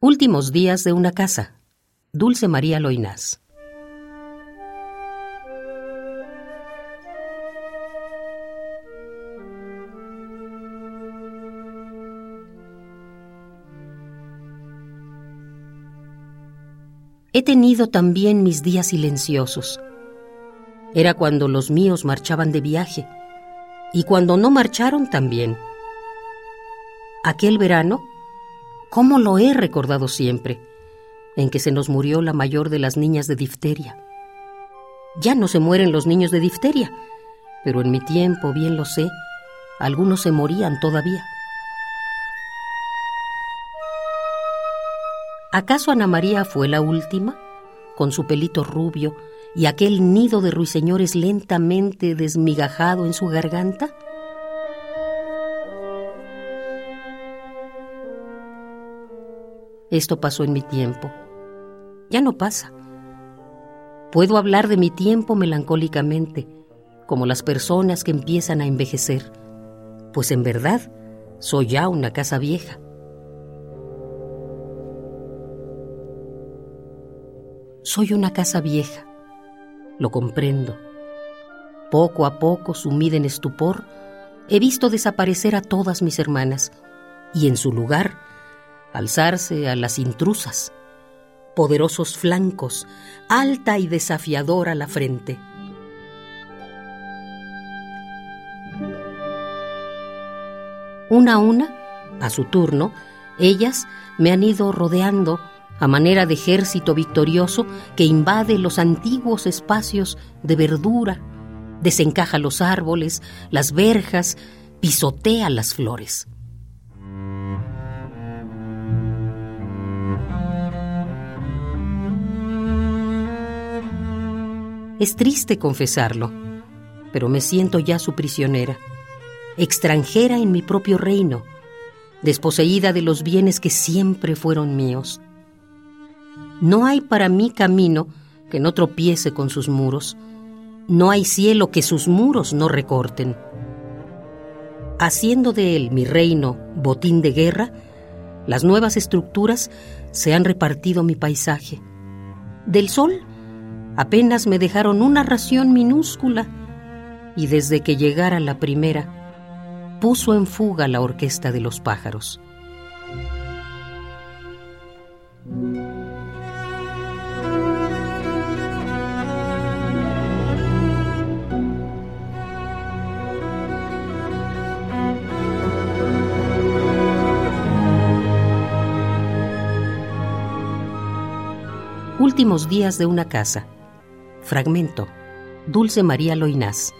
Últimos días de una casa. Dulce María Loinás. He tenido también mis días silenciosos. Era cuando los míos marchaban de viaje y cuando no marcharon también. Aquel verano ¿Cómo lo he recordado siempre? En que se nos murió la mayor de las niñas de difteria. Ya no se mueren los niños de difteria, pero en mi tiempo, bien lo sé, algunos se morían todavía. ¿Acaso Ana María fue la última, con su pelito rubio y aquel nido de ruiseñores lentamente desmigajado en su garganta? Esto pasó en mi tiempo. Ya no pasa. Puedo hablar de mi tiempo melancólicamente, como las personas que empiezan a envejecer, pues en verdad soy ya una casa vieja. Soy una casa vieja, lo comprendo. Poco a poco, sumida en estupor, he visto desaparecer a todas mis hermanas y en su lugar alzarse a las intrusas, poderosos flancos, alta y desafiadora la frente. Una a una, a su turno, ellas me han ido rodeando a manera de ejército victorioso que invade los antiguos espacios de verdura, desencaja los árboles, las verjas, pisotea las flores. Es triste confesarlo, pero me siento ya su prisionera, extranjera en mi propio reino, desposeída de los bienes que siempre fueron míos. No hay para mí camino que no tropiece con sus muros, no hay cielo que sus muros no recorten. Haciendo de él mi reino botín de guerra, las nuevas estructuras se han repartido mi paisaje. Del sol Apenas me dejaron una ración minúscula y desde que llegara la primera, puso en fuga la orquesta de los pájaros. Últimos días de una casa. Fragmento. Dulce María Loinás.